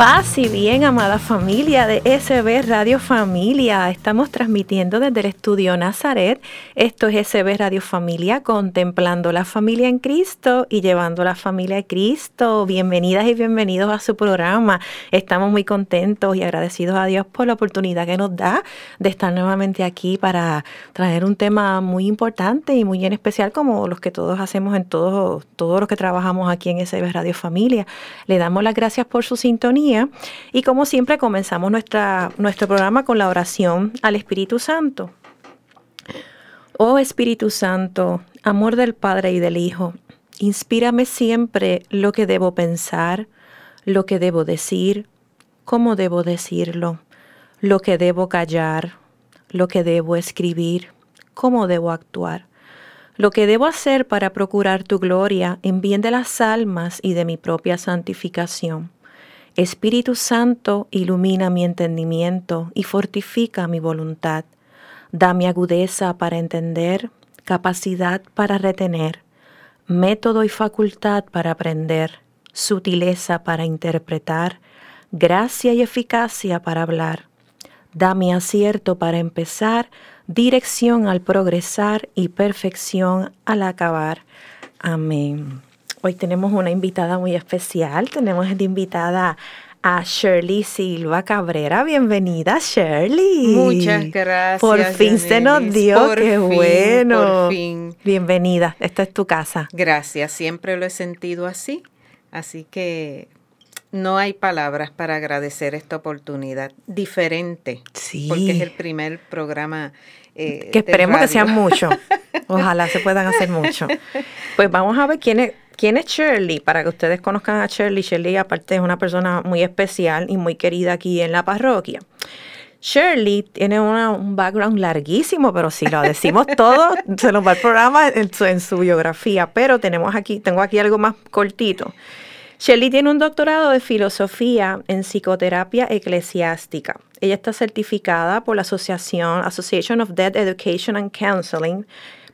Paz y bien, amada familia de SB Radio Familia. Estamos transmitiendo desde el estudio Nazaret. Esto es SB Radio Familia, contemplando la familia en Cristo y llevando la familia a Cristo. Bienvenidas y bienvenidos a su programa. Estamos muy contentos y agradecidos a Dios por la oportunidad que nos da de estar nuevamente aquí para traer un tema muy importante y muy en especial como los que todos hacemos en todos, todos los que trabajamos aquí en SB Radio Familia. Le damos las gracias por su sintonía y como siempre comenzamos nuestra, nuestro programa con la oración al Espíritu Santo. Oh Espíritu Santo, amor del Padre y del Hijo, inspírame siempre lo que debo pensar, lo que debo decir, cómo debo decirlo, lo que debo callar, lo que debo escribir, cómo debo actuar, lo que debo hacer para procurar tu gloria en bien de las almas y de mi propia santificación. Espíritu Santo, ilumina mi entendimiento y fortifica mi voluntad. Dame agudeza para entender, capacidad para retener, método y facultad para aprender, sutileza para interpretar, gracia y eficacia para hablar. Dame acierto para empezar, dirección al progresar y perfección al acabar. Amén. Hoy tenemos una invitada muy especial. Tenemos de invitada a Shirley Silva Cabrera. Bienvenida, Shirley. Muchas gracias. Por fin se nos dio, qué bueno. Por fin. Bienvenida, esta es tu casa. Gracias, siempre lo he sentido así. Así que no hay palabras para agradecer esta oportunidad diferente. Sí. Porque es el primer programa. Eh, que esperemos que sean muchos. Ojalá se puedan hacer mucho. Pues vamos a ver quién es ¿Quién es Shirley? Para que ustedes conozcan a Shirley, Shirley aparte es una persona muy especial y muy querida aquí en la parroquia. Shirley tiene un background larguísimo, pero si lo decimos todo, se nos va el programa en su, en su, biografía. Pero tenemos aquí, tengo aquí algo más cortito. Shirley tiene un doctorado de filosofía en psicoterapia eclesiástica. Ella está certificada por la Asociación Association of Dead Education and Counseling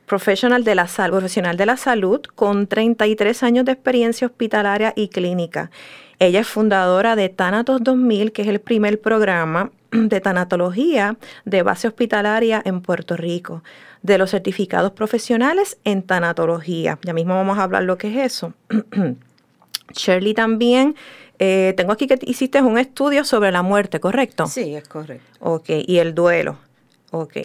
profesional de la salud, profesional de la salud con 33 años de experiencia hospitalaria y clínica. Ella es fundadora de Thanatos 2000, que es el primer programa de tanatología de base hospitalaria en Puerto Rico, de los certificados profesionales en tanatología. Ya mismo vamos a hablar lo que es eso. Shirley también, eh, tengo aquí que hiciste un estudio sobre la muerte, ¿correcto? Sí, es correcto. Ok, y el duelo. Ok.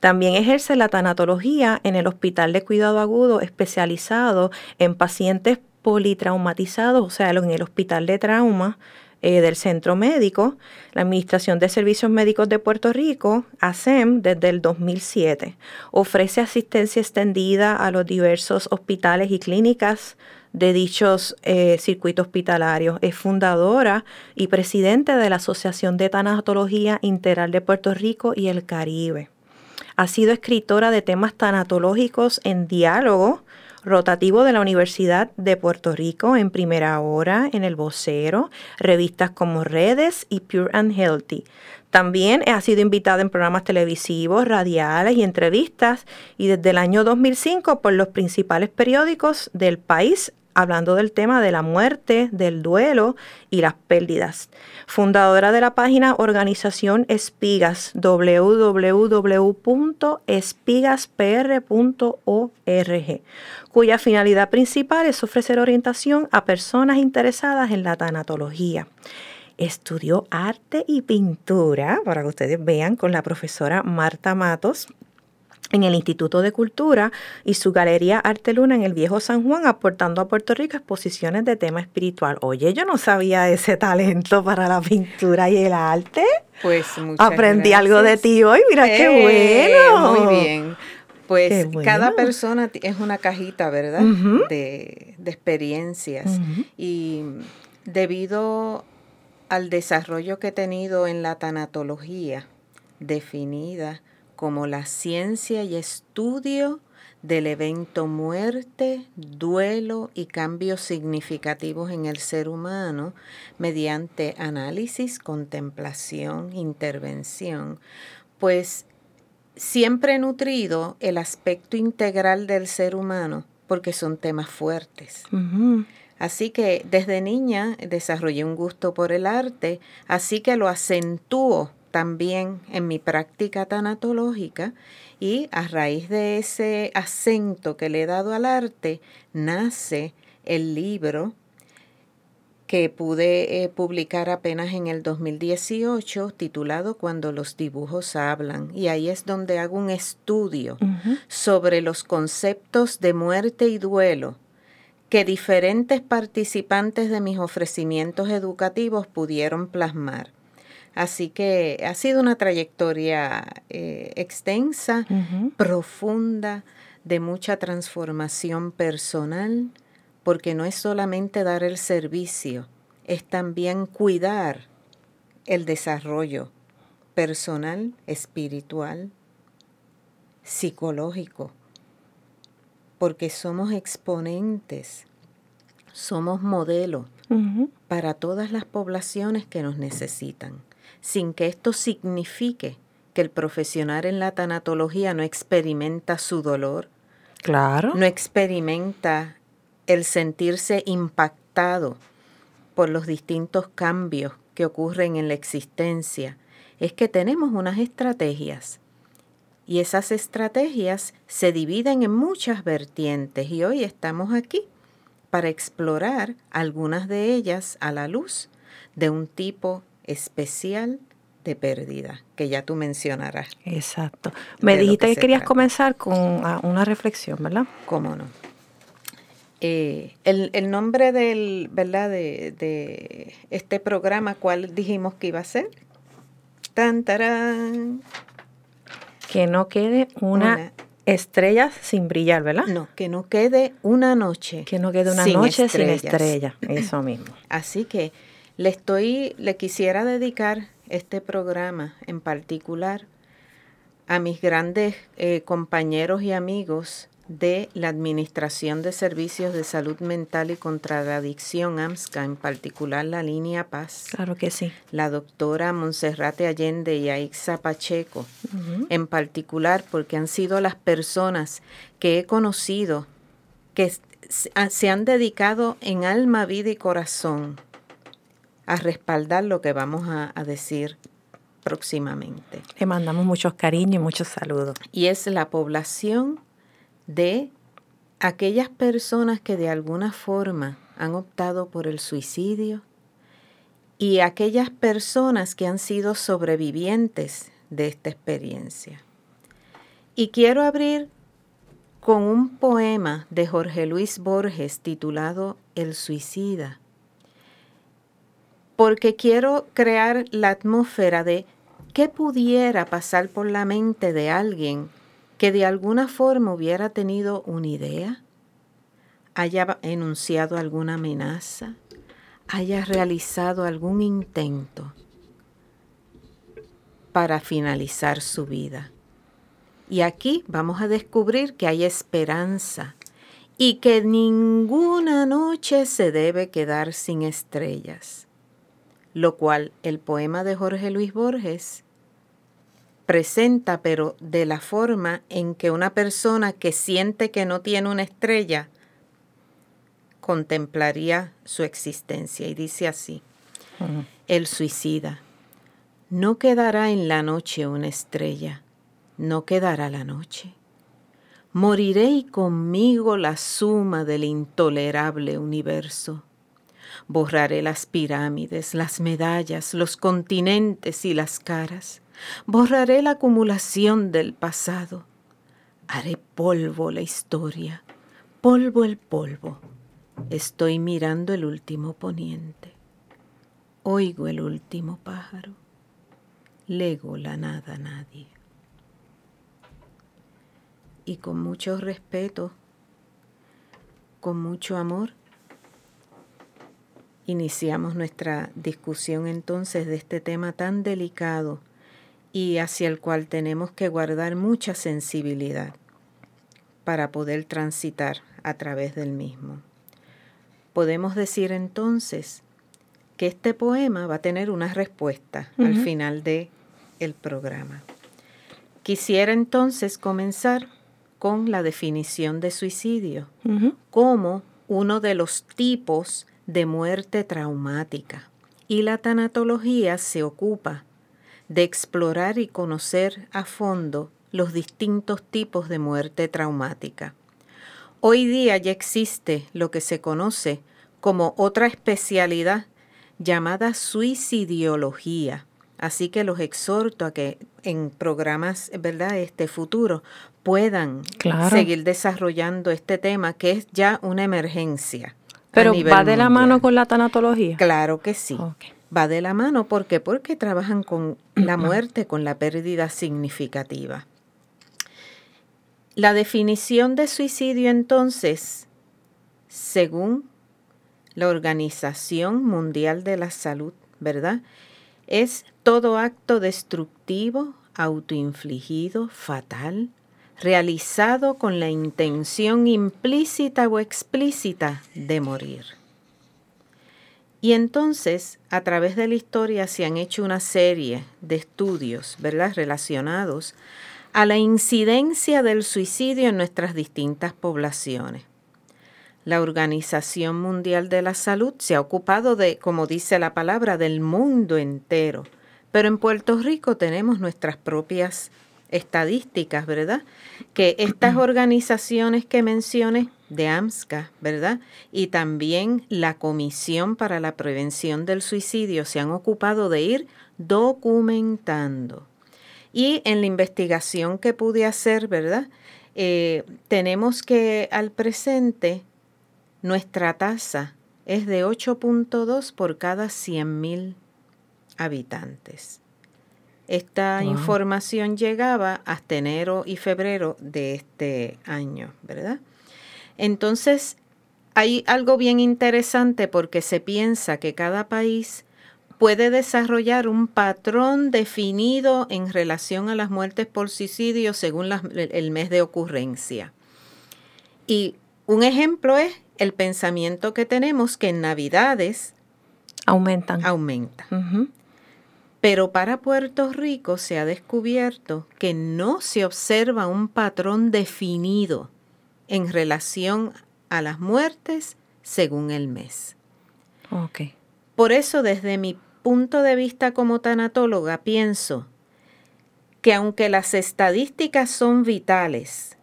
También ejerce la tanatología en el Hospital de Cuidado Agudo especializado en pacientes politraumatizados, o sea, en el Hospital de Trauma eh, del Centro Médico, la Administración de Servicios Médicos de Puerto Rico, ASEM, desde el 2007. Ofrece asistencia extendida a los diversos hospitales y clínicas de dichos eh, circuitos hospitalarios. Es fundadora y presidente de la Asociación de Tanatología Integral de Puerto Rico y el Caribe. Ha sido escritora de temas tanatológicos en diálogo rotativo de la Universidad de Puerto Rico en Primera Hora, en El Vocero, revistas como Redes y Pure and Healthy. También ha sido invitada en programas televisivos, radiales y entrevistas y desde el año 2005 por los principales periódicos del país hablando del tema de la muerte, del duelo y las pérdidas. Fundadora de la página Organización Espigas, www.espigaspr.org, cuya finalidad principal es ofrecer orientación a personas interesadas en la tanatología. Estudió arte y pintura, para que ustedes vean, con la profesora Marta Matos en el Instituto de Cultura y su Galería Arte Luna en el Viejo San Juan, aportando a Puerto Rico exposiciones de tema espiritual. Oye, yo no sabía ese talento para la pintura y el arte. Pues Aprendí algo de ti hoy, mira qué eh, bueno. Muy bien. Pues cada persona es una cajita, ¿verdad? de, experiencias. Y debido al desarrollo que he tenido en la tanatología definida, como la ciencia y estudio del evento muerte, duelo y cambios significativos en el ser humano mediante análisis, contemplación, intervención, pues siempre he nutrido el aspecto integral del ser humano porque son temas fuertes. Así que desde niña desarrollé un gusto por el arte, así que lo acentúo también en mi práctica tanatológica y a raíz de ese acento que le he dado al arte nace el libro que pude eh, publicar apenas en el 2018 titulado Cuando los dibujos hablan. Y ahí es donde hago un estudio sobre los conceptos de muerte y duelo que diferentes participantes de mis ofrecimientos educativos pudieron plasmar. Así que ha sido una trayectoria eh, extensa, profunda, de mucha transformación personal, porque no es solamente dar el servicio, es también cuidar el desarrollo personal, espiritual, psicológico, porque somos exponentes, somos modelo para todas las poblaciones que nos necesitan sin que esto signifique que el profesional en la tanatología no experimenta su dolor. Claro. No experimenta el sentirse impactado por los distintos cambios que ocurren en la existencia. Es que tenemos unas estrategias y esas estrategias se dividen en muchas vertientes y hoy estamos aquí para explorar algunas de ellas a la luz de un tipo especial de pérdida, que ya tú mencionarás. Exacto. Me dijiste que, querías comenzar con ah, una reflexión, ¿verdad? Cómo no. Eh, el, nombre del, ¿verdad? De, este programa, ¿cuál dijimos que iba a ser? Tan, tarán. Que no quede una, estrella sin brillar, ¿verdad? No, que no quede una noche. Que no quede una noche sin estrella, eso mismo. Así que le estoy, le quisiera dedicar este programa en particular a mis grandes eh, compañeros y amigos de la Administración de Servicios de Salud Mental y contra la Adicción, AMSCA, en particular la línea Paz. Claro que sí. La doctora Monserrate Allende y Aixa Pacheco, en particular porque han sido las personas que he conocido que se han dedicado en alma, vida y corazón a respaldar lo que vamos a, decir próximamente. Le mandamos muchos cariños y muchos saludos. Y es la población de aquellas personas que de alguna forma han optado por el suicidio y aquellas personas que han sido sobrevivientes de esta experiencia. Y quiero abrir con un poema de Jorge Luis Borges titulado El suicida porque quiero crear la atmósfera de qué pudiera pasar por la mente de alguien que de alguna forma hubiera tenido una idea, haya enunciado alguna amenaza, haya realizado algún intento para finalizar su vida. Y aquí vamos a descubrir que hay esperanza y que ninguna noche se debe quedar sin estrellas lo cual el poema de Jorge Luis Borges presenta, pero de la forma en que una persona que siente que no tiene una estrella contemplaría su existencia. Y dice así, el suicida, no quedará en la noche una estrella, no quedará la noche. Moriré y conmigo la suma del intolerable universo Borraré las pirámides, las medallas, los continentes y las caras. Borraré la acumulación del pasado. Haré polvo la historia, polvo el polvo. Estoy mirando el último poniente. Oigo el último pájaro. Lego la nada a nadie. Y con mucho respeto, con mucho amor, Iniciamos nuestra discusión entonces de este tema tan delicado y hacia el cual tenemos que guardar mucha sensibilidad, para poder transitar a través del mismo. Podemos decir entonces que este poema va a tener una respuesta al final de el programa. Quisiera entonces comenzar con la definición de suicidio como uno de los tipos de muerte traumática. Y la tanatología se ocupa de explorar y conocer a fondo los distintos tipos de muerte traumática. Hoy día ya existe lo que se conoce como otra especialidad llamada suicidiología. Así que los exhorto a que en programas, ¿verdad?, este futuro puedan seguir desarrollando este tema que es ya una emergencia. Pero va de la mano con la tanatología. Claro que sí. Va de la mano, ¿por qué? Porque trabajan con la muerte, con la pérdida significativa. La definición de suicidio entonces, según la Organización Mundial de la Salud, ¿verdad? Es todo acto destructivo, autoinfligido, fatal, realizado con la intención implícita o explícita de morir. Y entonces, a través de la historia se han hecho una serie de estudios, ¿verdad?, relacionados a la incidencia del suicidio en nuestras distintas poblaciones. La Organización Mundial de la Salud se ha ocupado de, como dice la palabra, del mundo entero. Pero en Puerto Rico tenemos nuestras propias estadísticas, ¿verdad? Que estas organizaciones que mencioné de AMSCA, ¿verdad? Y también la Comisión para la Prevención del Suicidio se han ocupado de ir documentando y en la investigación que pude hacer, ¿verdad? Eh, tenemos que al presente nuestra tasa es de 8.2 por cada 100.000 habitantes. Esta información llegaba hasta enero y febrero de este año, ¿verdad? Entonces, hay algo bien interesante porque se piensa que cada país puede desarrollar un patrón definido en relación a las muertes por suicidio según el mes de ocurrencia. Y un ejemplo es el pensamiento que tenemos que en Navidades aumentan. Aumenta. Pero para Puerto Rico se ha descubierto que no se observa un patrón definido en relación a las muertes según el mes. Okay. Por eso, desde mi punto de vista como tanatóloga, pienso que aunque las estadísticas son vitales,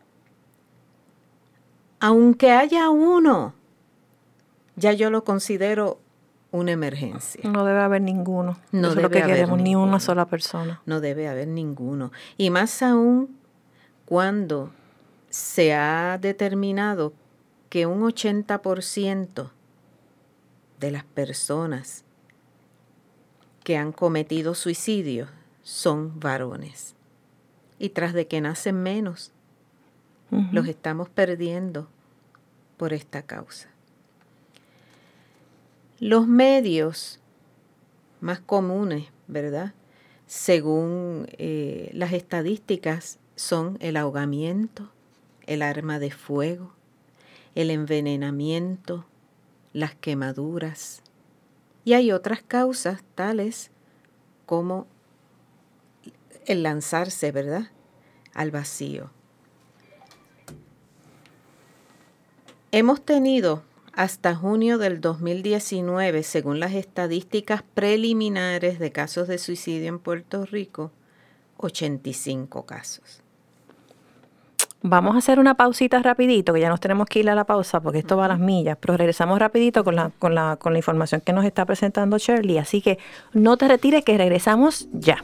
aunque haya uno, ya yo lo considero una emergencia. No debe haber ninguno. No debe lo que queremos, ni una sola persona. No debe haber ninguno. Y más aún cuando se ha determinado que un 80% de las personas que han cometido suicidio son varones. Y tras de que nacen menos, los estamos perdiendo por esta causa. Los medios más comunes, ¿verdad? Según eh, las estadísticas, son el ahogamiento, el arma de fuego, el envenenamiento, las quemaduras, y hay otras causas tales como el lanzarse, ¿verdad?, al vacío. Hemos tenido hasta junio del 2019, según las estadísticas preliminares de casos de suicidio en Puerto Rico, 85 casos. Vamos a hacer una pausita rapidito, que ya nos tenemos que ir a la pausa porque esto va a las millas, pero regresamos rapidito con la, con la, con la información que nos está presentando Shirley. Así que no te retires, que regresamos ya.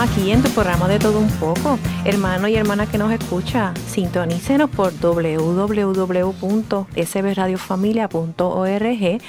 Aquí en tu programa de todo un poco. Hermano y hermana que nos escucha, sintonícenos por www.sbradiofamilia.org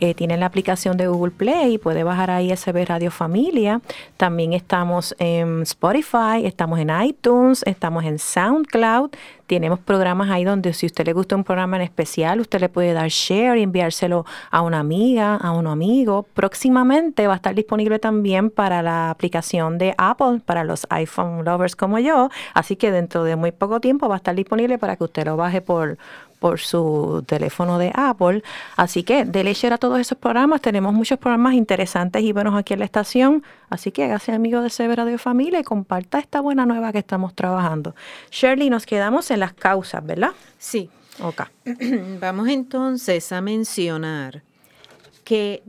eh, tienen la aplicación de Google Play, puede bajar ahí SB Radio Familia. También estamos en Spotify, estamos en iTunes, estamos en SoundCloud. Tenemos programas ahí donde si usted le gusta un programa en especial, usted le puede dar share y enviárselo a una amiga, a un amigo. Próximamente va a estar disponible también para la aplicación de Apple, para los iPhone lovers como yo. Así que dentro de muy poco tiempo va a estar disponible para que usted lo baje por, por su teléfono de Apple. Así que dele share a todos esos programas. Tenemos muchos programas interesantes y buenos aquí en la estación. Así que hágase amigo de Severa de Familia y comparta esta buena nueva que estamos trabajando. Shirley, nos quedamos en las causas, ¿verdad? Sí. Ok. Vamos entonces a mencionar que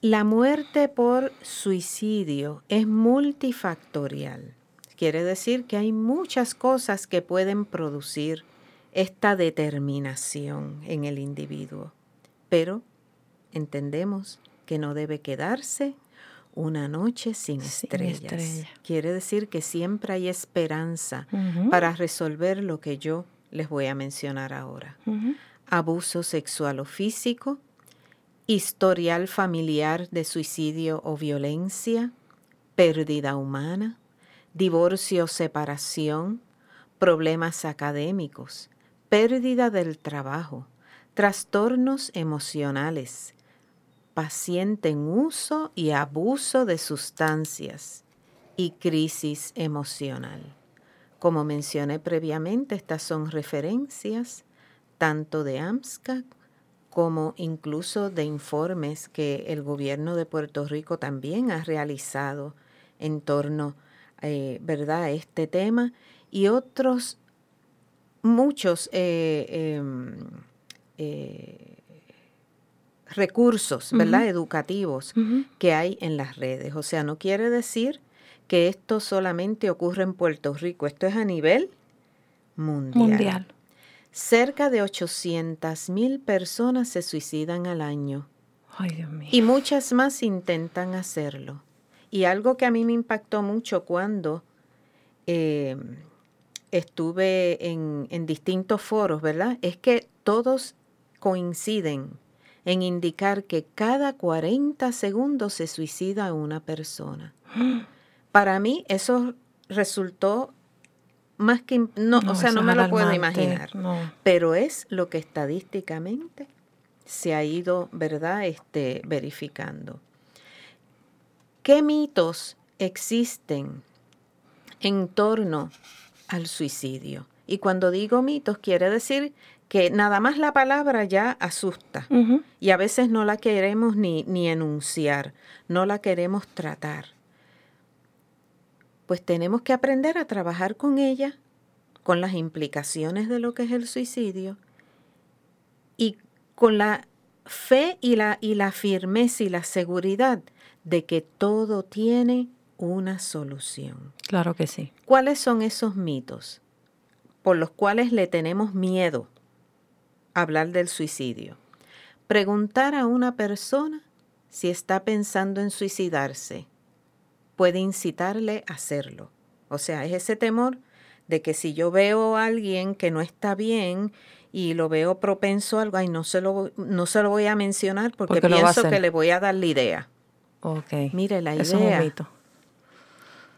la muerte por suicidio es multifactorial. Quiere decir que hay muchas cosas que pueden producir esta determinación en el individuo. Pero entendemos que no debe quedarse una noche sin, estrellas. Quiere decir que siempre hay esperanza para resolver lo que yo les voy a mencionar ahora. Abuso sexual o físico, historial familiar de suicidio o violencia, pérdida humana, divorcio o separación, problemas académicos, pérdida del trabajo, trastornos emocionales, paciente en uso y abuso de sustancias y crisis emocional. Como mencioné previamente, estas son referencias tanto de AMSCA como incluso de informes que el gobierno de Puerto Rico también ha realizado en torno eh, ¿verdad? a este tema y otros muchos eh, em, eh, recursos ¿verdad? educativos que hay en las redes. O sea, no quiere decir que esto solamente ocurre en Puerto Rico, esto es a nivel mundial. mundial. Cerca de 800 mil personas se suicidan al año. Ay, Dios mío. Y muchas más intentan hacerlo. Y algo que a mí me impactó mucho cuando em, estuve en, distintos foros, ¿verdad? Es que todos coinciden en indicar que cada 40 segundos se suicida una persona. Para mí eso resultó más que no, o sea, no me lo puedo imaginar, pero es lo que estadísticamente se ha ido, ¿verdad? Este verificando. ¿Qué mitos existen en torno al suicidio. Y cuando digo mitos, quiere decir que nada más la palabra ya asusta y a veces no la queremos ni, ni enunciar, no la queremos tratar. Pues tenemos que aprender a trabajar con ella, con las implicaciones de lo que es el suicidio y con la fe y la, y la firmeza y la seguridad de que todo tiene una solución. Claro que sí. ¿Cuáles son esos mitos por los cuales le tenemos miedo a hablar del suicidio? Preguntar a una persona si está pensando en suicidarse puede incitarle a hacerlo. O sea, es ese temor de que si yo veo a alguien que no está bien y lo veo propenso a algo, ay, no se lo, no se lo voy a mencionar porque, pienso que le voy a dar la idea. Ok. Mire, la idea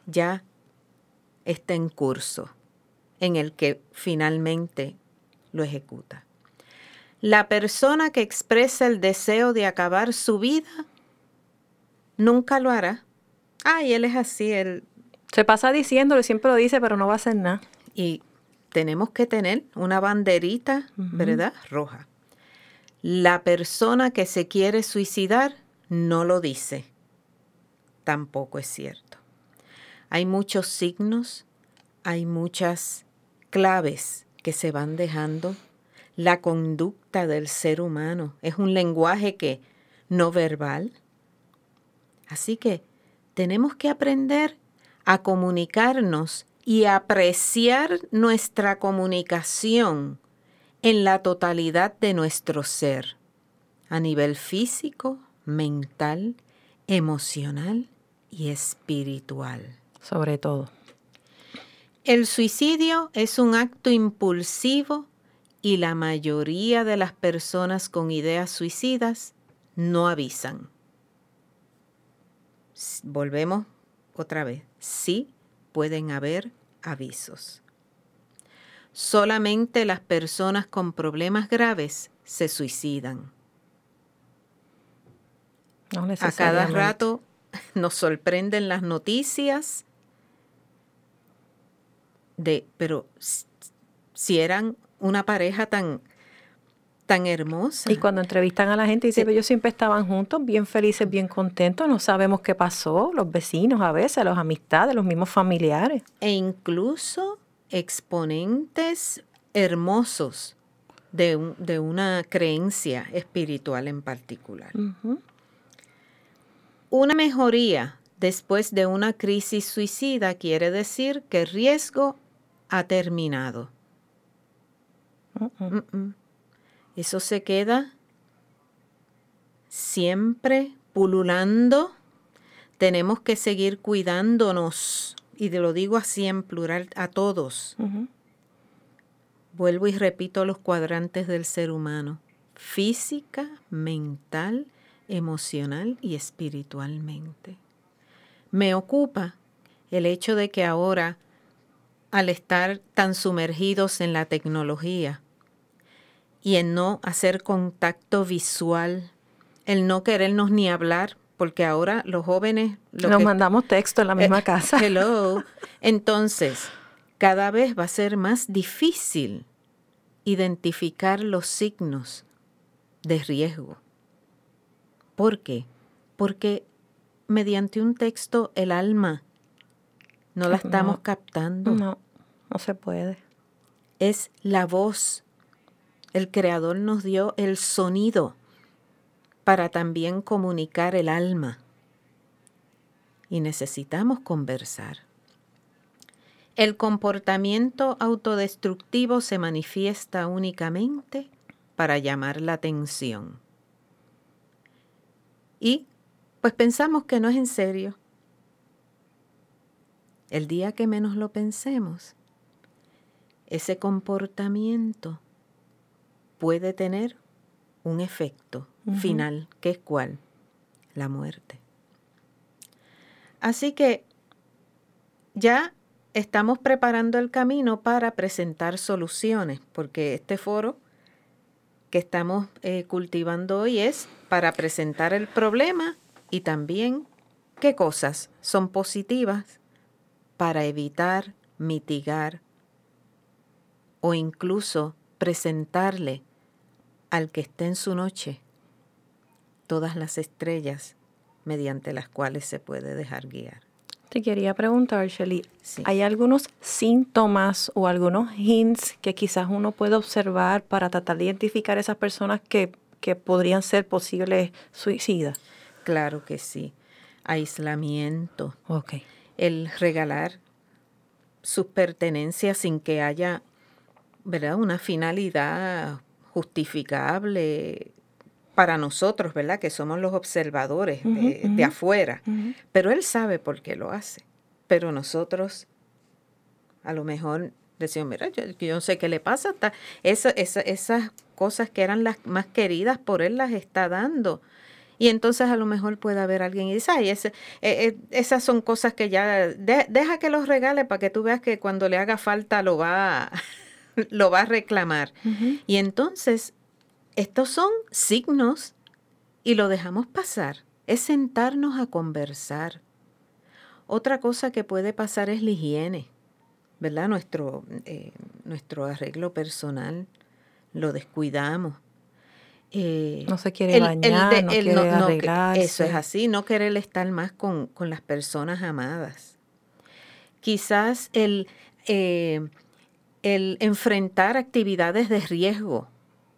ya está en curso, en el que finalmente lo ejecuta. La persona que expresa el deseo de acabar su vida nunca lo hará. Ay, él es así, él... Se pasa diciéndolo, siempre lo dice, pero no va a hacer nada. Y tenemos que tener una banderita, ¿verdad? Roja. La persona que se quiere suicidar no lo dice, tampoco es cierto. Hay muchos signos, hay muchas claves que se van dejando. La conducta del ser humano es un lenguaje que no verbal. Así que tenemos que aprender a comunicarnos y apreciar nuestra comunicación en la totalidad de nuestro ser, a nivel físico, mental, emocional y espiritual. Sobre todo. El suicidio es un acto impulsivo y la mayoría de las personas con ideas suicidas no avisan. Volvemos otra vez. Sí pueden haber avisos. Solamente las personas con problemas graves se suicidan. A cada rato nos sorprenden las noticias de, pero si eran una pareja tan tan hermosa. Y cuando entrevistan a la gente, dicen, ellos siempre estaban juntos, bien felices, bien contentos, no sabemos qué pasó, los vecinos a veces, las amistades, los mismos familiares. E incluso exponentes hermosos de, una creencia espiritual en particular. Una mejoría después de una crisis suicida quiere decir que el riesgo ha terminado. Eso se queda siempre pululando. Tenemos que seguir cuidándonos, y lo digo así en plural a todos. Vuelvo y repito los cuadrantes del ser humano, física, mental, emocional y espiritualmente. Me ocupa el hecho de que ahora, al estar tan sumergidos en la tecnología, y en no hacer contacto visual, el no querernos ni hablar, porque ahora los jóvenes... Nos mandamos texto en la misma eh, casa. Hello. Entonces, cada vez va a ser más difícil identificar los signos de riesgo. ¿Por qué? Porque mediante un texto el alma no la estamos captando. No, no se puede. Es la voz el Creador nos dio el sonido para también comunicar el alma. Y necesitamos conversar. El comportamiento autodestructivo se manifiesta únicamente para llamar la atención. Y pues pensamos que no es en serio. El día que menos lo pensemos, ese comportamiento puede tener un efecto final, que es cuál? La muerte. Así que ya estamos preparando el camino para presentar soluciones, porque este foro que estamos eh, cultivando hoy es para presentar el problema y también qué cosas son positivas para evitar, mitigar o incluso presentarle al que esté en su noche todas las estrellas mediante las cuales se puede dejar guiar. Te quería preguntar, Shelly, ¿hay algunos síntomas o algunos hints que quizás uno puede observar para tratar de identificar esas personas que, que podrían ser posibles suicidas? Claro que sí. Aislamiento. Okay. El regalar sus pertenencias sin que haya ¿verdad? una finalidad justificable para nosotros, ¿verdad? Que somos los observadores de, afuera. Pero él sabe por qué lo hace. Pero nosotros, a lo mejor, decimos, mira, yo, no sé qué le pasa. esas cosas que eran las más queridas por él las está dando. Y entonces a lo mejor puede haber alguien y dice, ay, ese, eh, eh, esas son cosas que ya, deja que los regale para que tú veas que cuando le haga falta lo va, lo va a reclamar. Y entonces, estos son signos y lo dejamos pasar. Es sentarnos a conversar. Otra cosa que puede pasar es la higiene, ¿verdad? Nuestro, eh, nuestro arreglo personal lo descuidamos. Eh, no se quiere bañar, no quiere arreglarse. Eso es así, no querer estar más con, las personas amadas. Quizás el, eh, el enfrentar actividades de riesgo.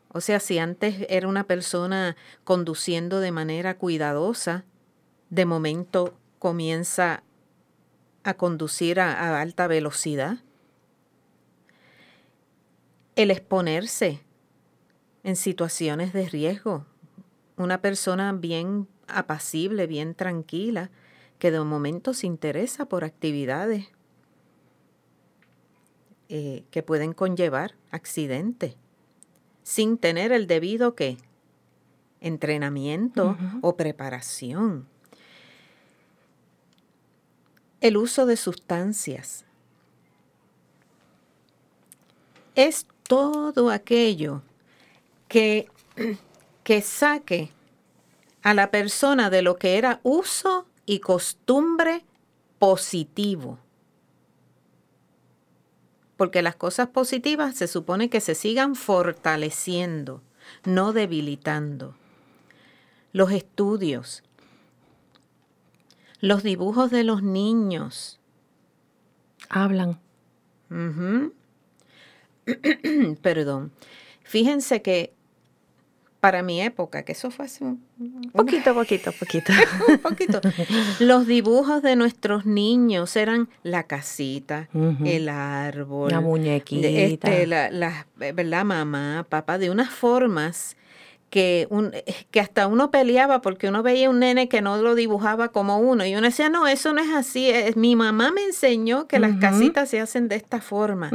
O sea, si antes era una persona conduciendo de manera cuidadosa, de momento comienza a conducir a alta velocidad. El exponerse en situaciones de riesgo. Una persona bien apacible, bien tranquila, que de momento se interesa por actividades eh, que pueden conllevar accidentes, sin tener el debido que entrenamiento o preparación. El uso de sustancias. Es todo aquello que, que saque a la persona de lo que era uso y costumbre positivo. Porque las cosas positivas se supone que se sigan fortaleciendo, no debilitando. Los estudios, los dibujos de los niños. Hablan. Perdón. Fíjense que para mi época, que eso fue hace un poquito, poquito, poquito. poquito. Los dibujos de nuestros niños eran la casita, el árbol, la muñequita, este, la, la, ¿verdad? Mamá, papá, de unas formas que, un, que hasta uno peleaba porque uno veía un nene que no lo dibujaba como uno. Y uno decía, no, eso no es así, es, mi mamá me enseñó que las casitas se hacen de esta forma.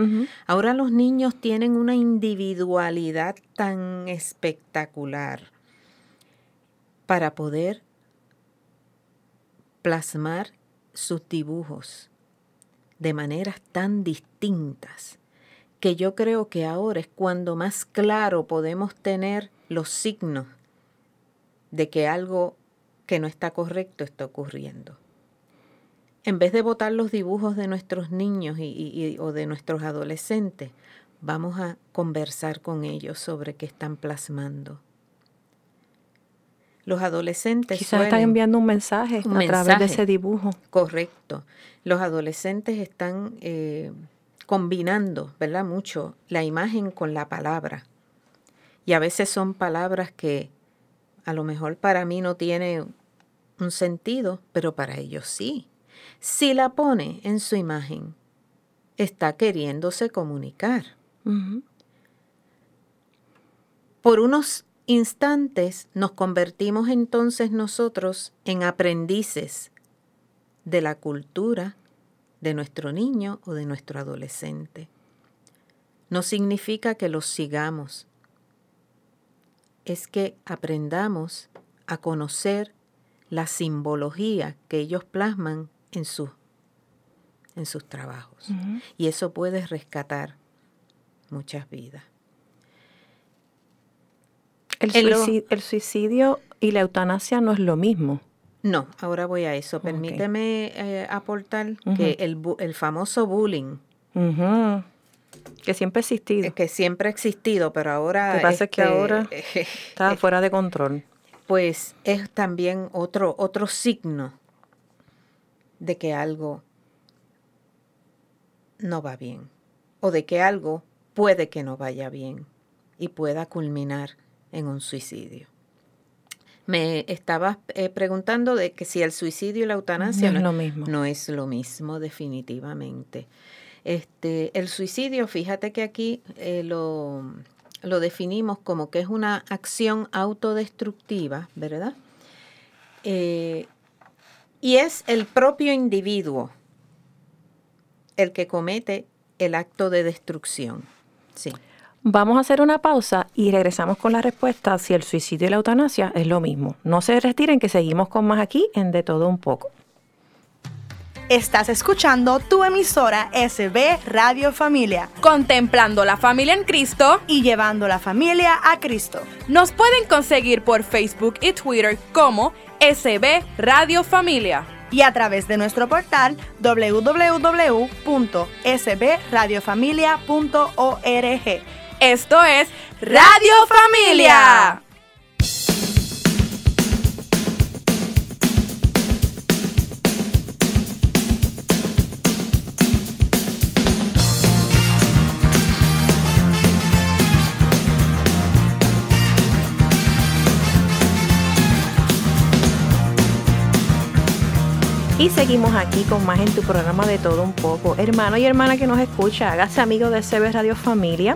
Ahora los niños tienen una individualidad tan espectacular para poder plasmar sus dibujos de maneras tan distintas que yo creo que ahora es cuando más claro podemos tener los signos de que algo que no está correcto está ocurriendo. En vez de votar los dibujos de nuestros niños y, o de nuestros adolescentes, vamos a conversar con ellos sobre qué están plasmando. Los adolescentes. Quizás están enviando un mensaje a través de ese dibujo. Correcto. Los adolescentes están eh, combinando, ¿verdad? Mucho la imagen con la palabra. Y a veces son palabras que a lo mejor para mí no tiene un sentido, pero para ellos sí. Si la pone en su imagen, está queriéndose comunicar. Por unos instantes nos convertimos entonces nosotros en aprendices de la cultura de nuestro niño o de nuestro adolescente. No significa que los sigamos, es que aprendamos a conocer la simbología que ellos plasman en, en sus trabajos. Y eso puede rescatar muchas vidas. El, suicidio, y la eutanasia no es lo mismo. No, ahora voy a eso. Permíteme eh, aportar que el, el, famoso bullying, que siempre ha existido. Que siempre ha existido, pero ahora... Lo que pasa es que este, ahora está fuera de control. Pues es también otro, otro signo de que algo no va bien o de que algo puede que no vaya bien y pueda culminar en un suicidio. Me estabas eh, preguntando de que si el suicidio y la eutanasia no es lo mismo. No es lo mismo, definitivamente. Este, el suicidio, fíjate que aquí eh, lo, definimos como que es una acción autodestructiva, ¿verdad? Eh, y es el propio individuo el que comete el acto de destrucción. Sí. Vamos a hacer una pausa y regresamos con la respuesta si el suicidio y la eutanasia es lo mismo. No se retiren que seguimos con más aquí en De Todo Un poco. Estás escuchando tu emisora SB Radio Familia. Contemplando la familia en Cristo y llevando la familia a Cristo. Nos pueden conseguir por Facebook y Twitter como SB Radio Familia. Y a través de nuestro portal www.sbradiofamilia.org. Esto es Radio Familia. Y seguimos aquí con más en tu programa de todo un poco. Hermano y hermana que nos escucha, hágase amigo de CB Radio Familia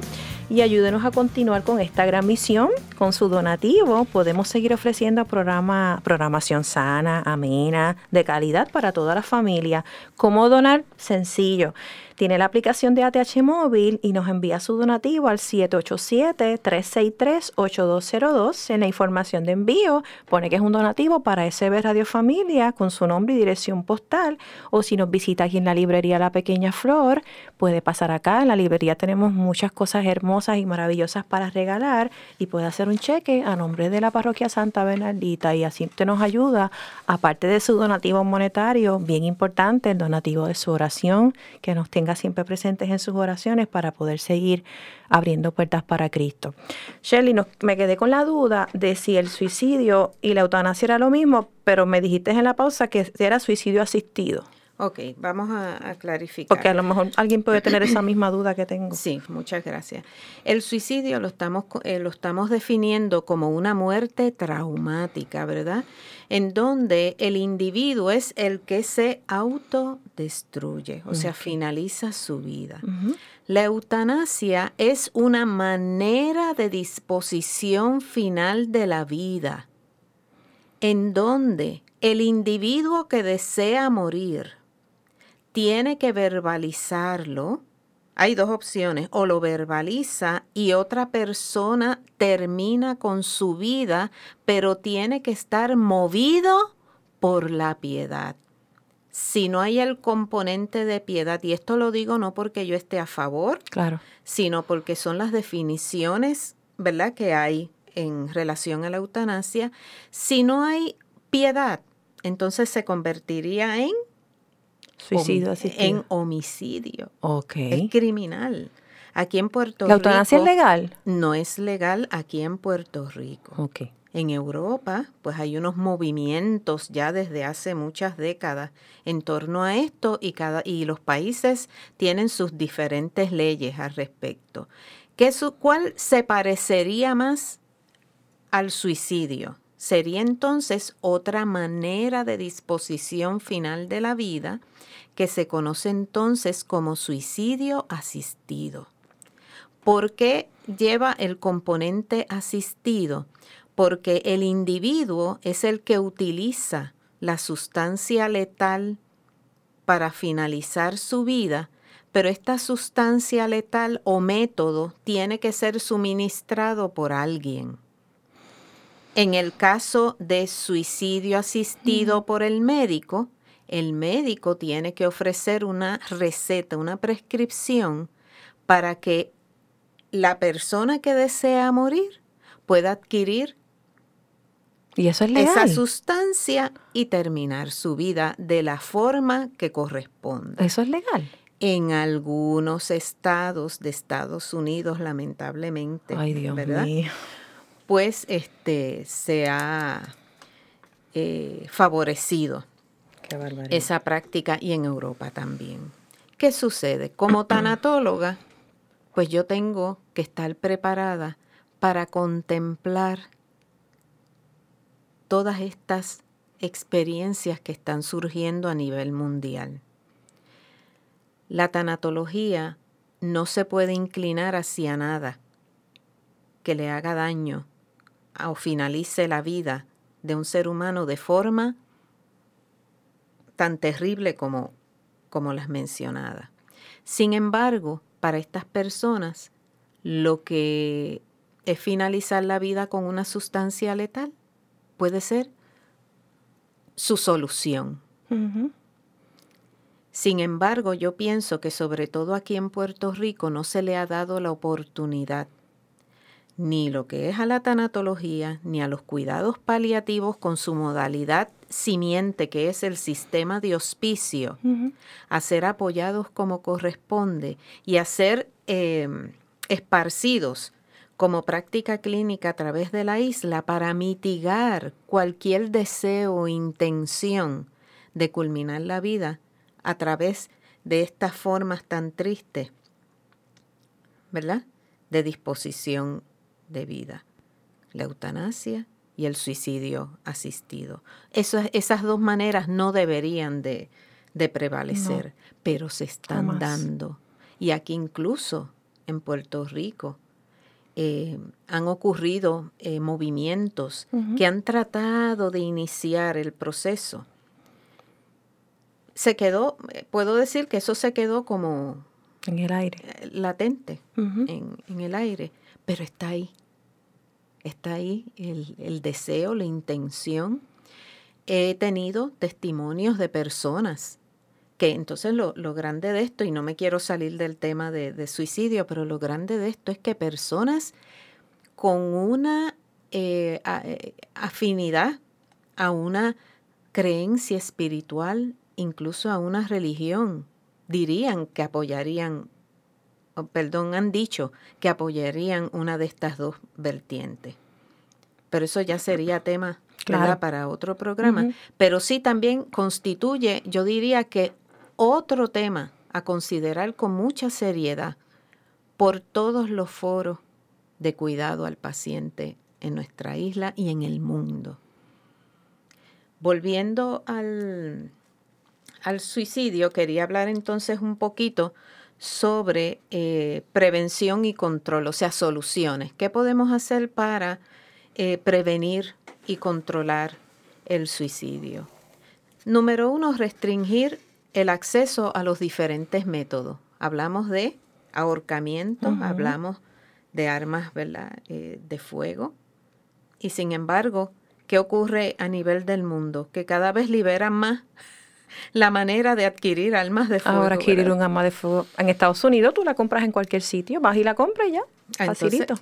y ayúdenos a continuar con esta gran misión. Con su donativo podemos seguir ofreciendo programa, programación sana, amena, de calidad para toda la familia. ¿Cómo donar? Sencillo tiene la aplicación de ATH móvil y nos envía su donativo al 787-363-8202. En la información de envío pone que es un donativo para SB Radio Familia con su nombre y dirección postal. O si nos visita aquí en la librería La Pequeña Flor, puede pasar acá. En la librería tenemos muchas cosas hermosas y maravillosas para regalar y puede hacer un cheque a nombre de la parroquia Santa Bernardita y así usted nos ayuda, aparte de su donativo monetario, bien importante, el donativo de su oración, que nos tenga siempre presentes en sus oraciones para poder seguir abriendo puertas para Cristo. Shirley, me quedé con la duda de si el suicidio y la eutanasia era lo mismo, pero me dijiste en la pausa que era suicidio asistido. Ok, vamos a, clarificar. Porque a lo mejor alguien puede tener esa misma duda que tengo. Sí, muchas gracias. El suicidio lo estamos, eh, lo estamos definiendo como una muerte traumática, ¿verdad? En donde el individuo es el que se autodestruye, o sea, finaliza su vida. La eutanasia es una manera de disposición final de la vida, en donde el individuo que desea morir, tiene que verbalizarlo. Hay dos opciones, o lo verbaliza y otra persona termina con su vida, pero tiene que estar movido por la piedad. Si no hay el componente de piedad, y esto lo digo no porque yo esté a favor, claro. sino porque son las definiciones, ¿verdad?, que hay en relación a la eutanasia. Si no hay piedad, entonces se convertiría en Suicidio En homicidio. Ok. Es criminal. Aquí en Puerto Rico. ¿La eutanasia es legal? No es legal aquí en Puerto Rico. Ok. En Europa, pues hay unos movimientos ya desde hace muchas décadas en torno a esto y, cada, y los países tienen sus diferentes leyes al respecto. ¿Qué su, ¿Cuál se parecería más al suicidio? Sería entonces otra manera de disposición final de la vida que se conoce entonces como suicidio asistido. ¿Por qué lleva el componente asistido? Porque el individuo es el que utiliza la sustancia letal para finalizar su vida, pero esta sustancia letal o método tiene que ser suministrado por alguien. En el caso de suicidio asistido por el médico, el médico tiene que ofrecer una receta, una prescripción para que la persona que desea morir pueda adquirir ¿Y eso es legal? esa sustancia y terminar su vida de la forma que corresponde. ¿Eso es legal? En algunos estados de Estados Unidos, lamentablemente, Ay, Dios ¿verdad? Mío. Pues este se ha eh, favorecido esa práctica y en Europa también. ¿Qué sucede? Como tanatóloga, pues yo tengo que estar preparada para contemplar todas estas experiencias que están surgiendo a nivel mundial. La tanatología no se puede inclinar hacia nada que le haga daño o finalice la vida de un ser humano de forma tan terrible como, como las mencionadas. Sin embargo, para estas personas, lo que es finalizar la vida con una sustancia letal puede ser su solución. Sin embargo, yo pienso que sobre todo aquí en Puerto Rico no se le ha dado la oportunidad ni lo que es a la tanatología, ni a los cuidados paliativos con su modalidad simiente, que es el sistema de hospicio, a ser apoyados como corresponde y a ser em, esparcidos como práctica clínica a través de la isla para mitigar cualquier deseo o intención de culminar la vida a través de estas formas tan tristes, ¿verdad? De disposición de vida, la eutanasia y el suicidio asistido. esas dos maneras no deberían de, prevalecer, pero se están dando. Y aquí incluso en Puerto Rico eh, han ocurrido eh, movimientos que han tratado de iniciar el proceso. Se quedó, eh, puedo decir que eso se quedó como... En el aire. Latente, en el aire, pero está ahí está ahí el, deseo, la intención. He tenido testimonios de personas que entonces lo, grande de esto, y no me quiero salir del tema de, suicidio, pero lo grande de esto es que personas con una eh, eh, afinidad a una creencia espiritual, incluso a una religión, dirían que apoyarían perdón, han dicho que apoyarían una de estas dos vertientes. Pero eso ya sería tema para otro programa. Pero sí también constituye, yo diría que otro tema a considerar con mucha seriedad por todos los foros de cuidado al paciente en nuestra isla y en el mundo. Volviendo al, al suicidio, quería hablar entonces un poquito sobre eh, prevención y control, o sea, soluciones. ¿Qué podemos hacer para eh, prevenir y controlar el suicidio? Número uno, restringir el acceso a los diferentes métodos. Hablamos de ahorcamiento, hablamos de armas eh, de fuego. Y sin embargo, ¿qué ocurre a nivel del mundo? Que cada vez liberan más la manera de adquirir armas de fuego. Ahora adquirir un arma de fuego en Estados Unidos, tú la compras en cualquier sitio, vas y la compras y ya, ah, facilito.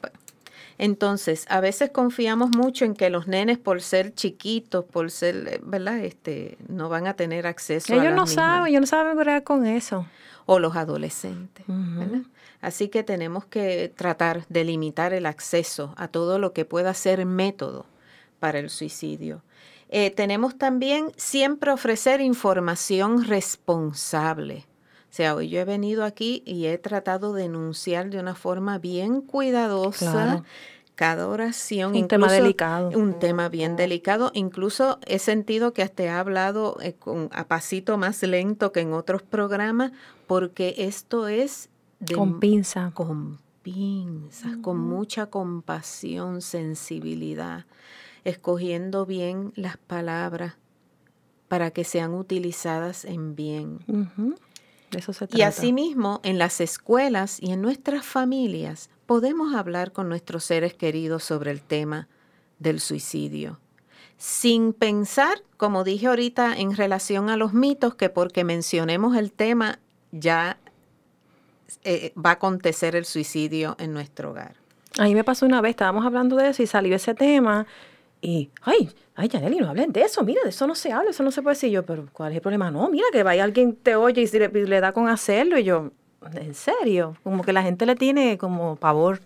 Entonces, a veces confiamos mucho en que los nenes, por ser chiquitos, por ser, eh, ¿verdad? Este, no van a tener acceso ellos a Ellos no saben, ellos no saben con eso. O los adolescentes, ¿verdad? Así que tenemos que tratar de limitar el acceso a todo lo que pueda ser método para el suicidio. Eh, tenemos también siempre ofrecer información responsable. O sea, hoy yo he venido aquí y he tratado de enunciar de una forma bien cuidadosa cada oración. Un tema delicado. Un tema bien delicado. Incluso he sentido que hasta he hablado eh, con, a pasito más lento que en otros programas, porque esto es... De, con pinza. Con pinzas, con mucha compasión, sensibilidad escogiendo bien las palabras para que sean utilizadas en bien. Eso se Y asimismo, en las escuelas y en nuestras familias podemos hablar con nuestros seres queridos sobre el tema del suicidio, sin pensar, como dije ahorita, en relación a los mitos, que porque mencionemos el tema ya eh, va a acontecer el suicidio en nuestro hogar. A mí me pasó una vez, estábamos hablando de eso y salió ese tema y, ay, ay, Janely, no hablen de eso, mira, de eso no se habla, eso no se puede decir. Yo, pero ¿cuál es el problema? No, mira, que vaya alguien te oye y le, da con hacerlo. Y yo, en serio, como que la gente le tiene como pavor.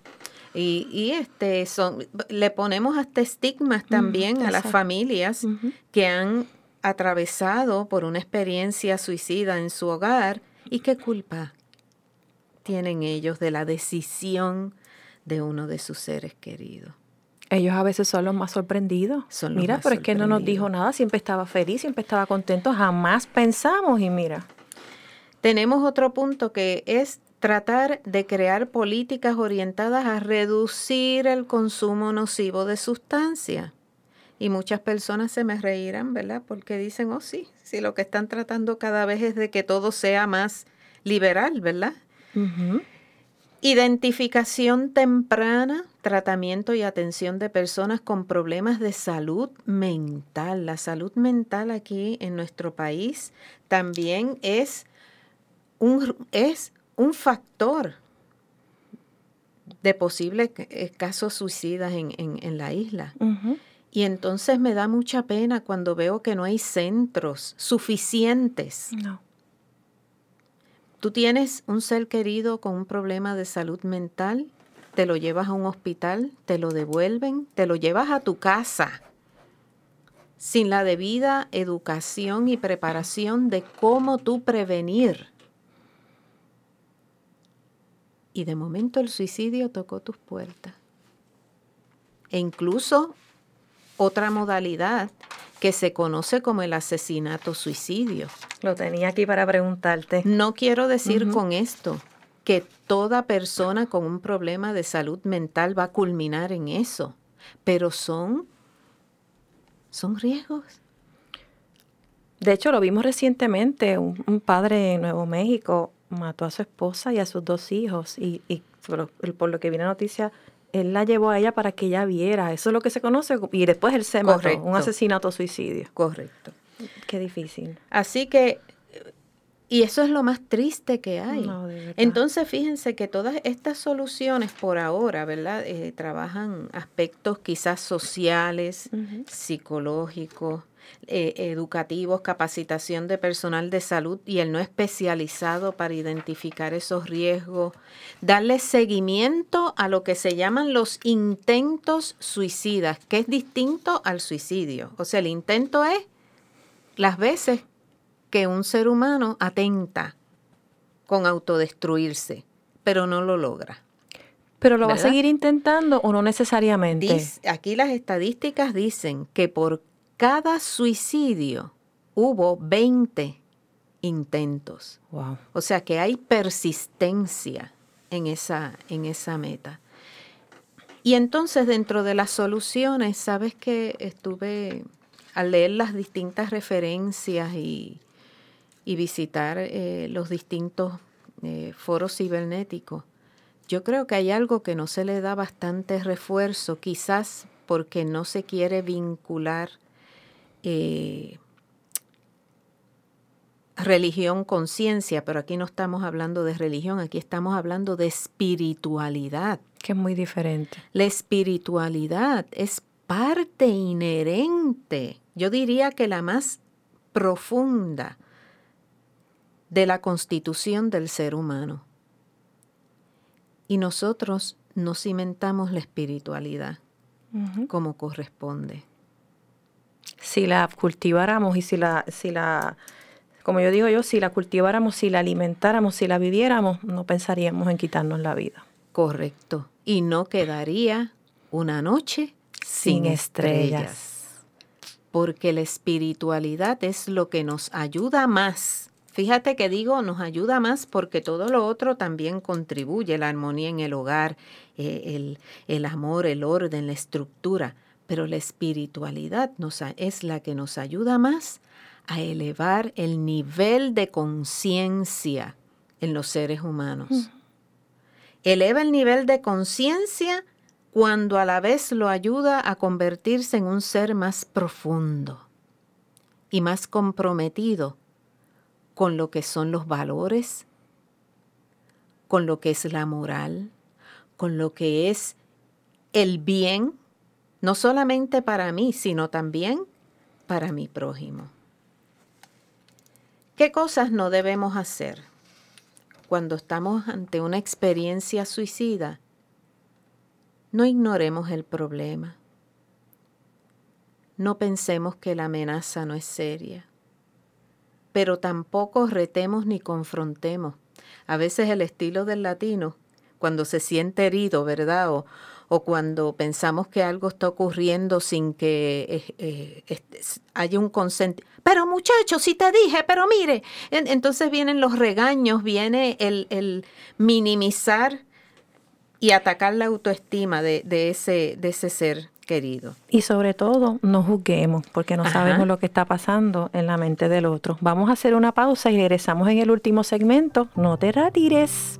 Y, y este son, le ponemos hasta estigmas también a las familias que han atravesado por una experiencia suicida en su hogar. ¿Y qué culpa tienen ellos de la decisión de uno de sus seres queridos? Ellos a veces son los más sorprendidos. mira, pero es que no nos dijo nada, siempre estaba feliz, siempre estaba contento, jamás pensamos y mira. Tenemos otro punto que es tratar de crear políticas orientadas a reducir el consumo nocivo de sustancias. Y muchas personas se me reirán, ¿verdad? Porque dicen, oh sí, si lo que están tratando cada vez es de que todo sea más liberal, ¿verdad? Identificación temprana, tratamiento y atención de personas con problemas de salud mental. La salud mental aquí en nuestro país también es un, es un factor de posibles eh, casos suicidas en, la isla. Y entonces me da mucha pena cuando veo que no hay centros suficientes. No Tú tienes un ser querido con un problema de salud mental, te lo llevas a un hospital, te lo devuelven, te lo llevas a tu casa sin la debida educación y preparación de cómo tú prevenir. Y de momento el suicidio tocó tus puertas. E incluso otra modalidad que se conoce como el asesinato suicidio. Lo tenía aquí para preguntarte. No quiero decir con esto que toda persona con un problema de salud mental va a culminar en eso, pero son, son riesgos. De hecho, lo vimos recientemente, un, padre en Nuevo México mató a su esposa y a sus dos hijos y, por, lo que viene la noticia, él la llevó a ella para que ella viera. Eso es lo que se conoce. Y después él se mató, un asesinato suicidio. Correcto. Qué difícil. Así que, y eso es lo más triste que hay. Entonces, fíjense que todas estas soluciones por ahora, ¿verdad? Eh, trabajan aspectos quizás sociales, psicológicos, eh, educativos, capacitación de personal de salud y el no especializado para identificar esos riesgos, darle seguimiento a lo que se llaman los intentos suicidas, que es distinto al suicidio. O sea, el intento es las veces que un ser humano atenta con autodestruirse, pero no lo logra. Pero lo va a seguir intentando o no necesariamente. aquí las estadísticas dicen que por cada suicidio hubo 20 intentos. O sea que hay persistencia en esa, en esa meta. Y entonces dentro de las soluciones, sabes que estuve al leer las distintas referencias y, visitar eh, los distintos eh, foros cibernéticos, yo creo que hay algo que no se le da bastante refuerzo, quizás porque no se quiere vincular eh, religión, conciencia, pero aquí no estamos hablando de religión, aquí estamos hablando de espiritualidad. Que es muy diferente. La espiritualidad es parte inherente, yo diría que la más profunda de la constitución del ser humano. Y nosotros no cimentamos la espiritualidad como corresponde si la cultiváramos y si la, si la, como yo digo yo, si la cultiváramos, si la alimentáramos, si la viviéramos, no pensaríamos en quitarnos la vida. Correcto. Y no quedaría una noche sin, estrellas. Porque la espiritualidad es lo que nos ayuda más. Fíjate que digo nos ayuda más porque todo lo otro también contribuye, la armonía en el hogar, eh, el, el amor, el orden, la estructura pero la espiritualidad nos, es la que nos ayuda más a elevar el nivel de conciencia en los seres humanos. Mm. Eleva el nivel de conciencia cuando a la vez lo ayuda a convertirse en un ser más profundo y más comprometido con lo que son los valores, con lo que es la moral, con lo que es el bien no solamente para mí, sino también para mi prójimo. ¿Qué cosas no debemos hacer cuando estamos ante una experiencia suicida? No ignoremos el problema. No pensemos que la amenaza no es seria, pero tampoco retemos ni confrontemos. A veces el estilo del latino, cuando se siente herido, ¿verdad? O, o cuando pensamos que algo está ocurriendo sin que eh, eh, haya un consentimiento. Pero muchachos, si te dije, pero mire, entonces vienen los regaños, viene el, minimizar y atacar la autoestima de, ese, de ese ser querido. Y sobre todo, no juzguemos, porque no sabemos lo que está pasando en la mente del otro. Vamos a hacer una pausa y regresamos en el último segmento. No te retires.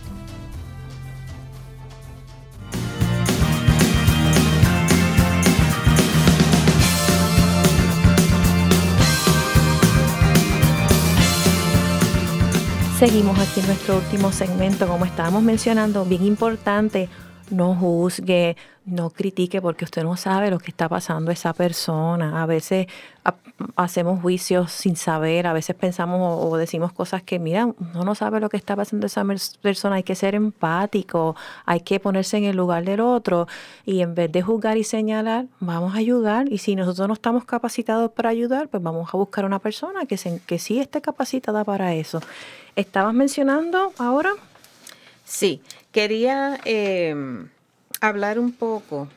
Seguimos aquí en nuestro último segmento, como estábamos mencionando, bien importante, no juzgue, no critique porque usted no sabe lo que está pasando esa persona. A veces hacemos juicios sin saber, a veces pensamos o, decimos cosas que, mira, uno no sabe lo que está pasando esa persona, hay que ser empático, hay que ponerse en el lugar del otro y en vez de juzgar y señalar, vamos a ayudar y si nosotros no estamos capacitados para ayudar, pues vamos a buscar una persona que, se, que sí esté capacitada para eso. ¿Estabas mencionando ahora? Sí, quería em, hablar un poco.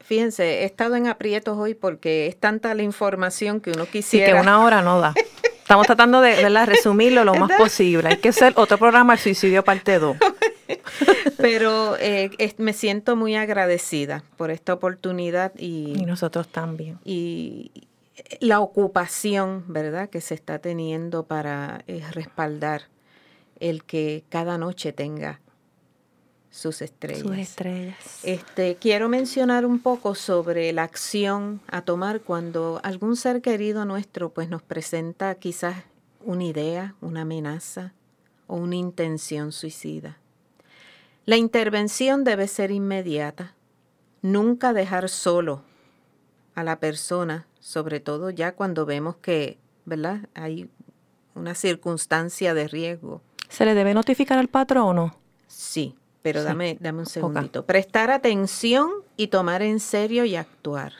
Fíjense, he estado en aprietos hoy porque es tanta la información que uno quisiera. Sí, que una hora no da. Estamos tratando de, resumirlo lo más posible. Hay que hacer otro programa, el suicidio parte 2. Pero eh, me siento muy agradecida por esta oportunidad y, y nosotros también. Y la ocupación, ¿verdad?, que se está teniendo para eh, respaldar el que cada noche tenga sus estrellas. Sus estrellas. Este, quiero mencionar un poco sobre la acción a tomar cuando algún ser querido nuestro pues nos presenta quizás una idea, una amenaza o una intención suicida. La intervención debe ser inmediata. Nunca dejar solo a la persona, sobre todo ya cuando vemos que, ¿verdad? Hay una circunstancia de riesgo. ¿Se le debe notificar al patrono? Sí, pero dame, dame un segundito. Prestar atención y tomar en serio y actuar.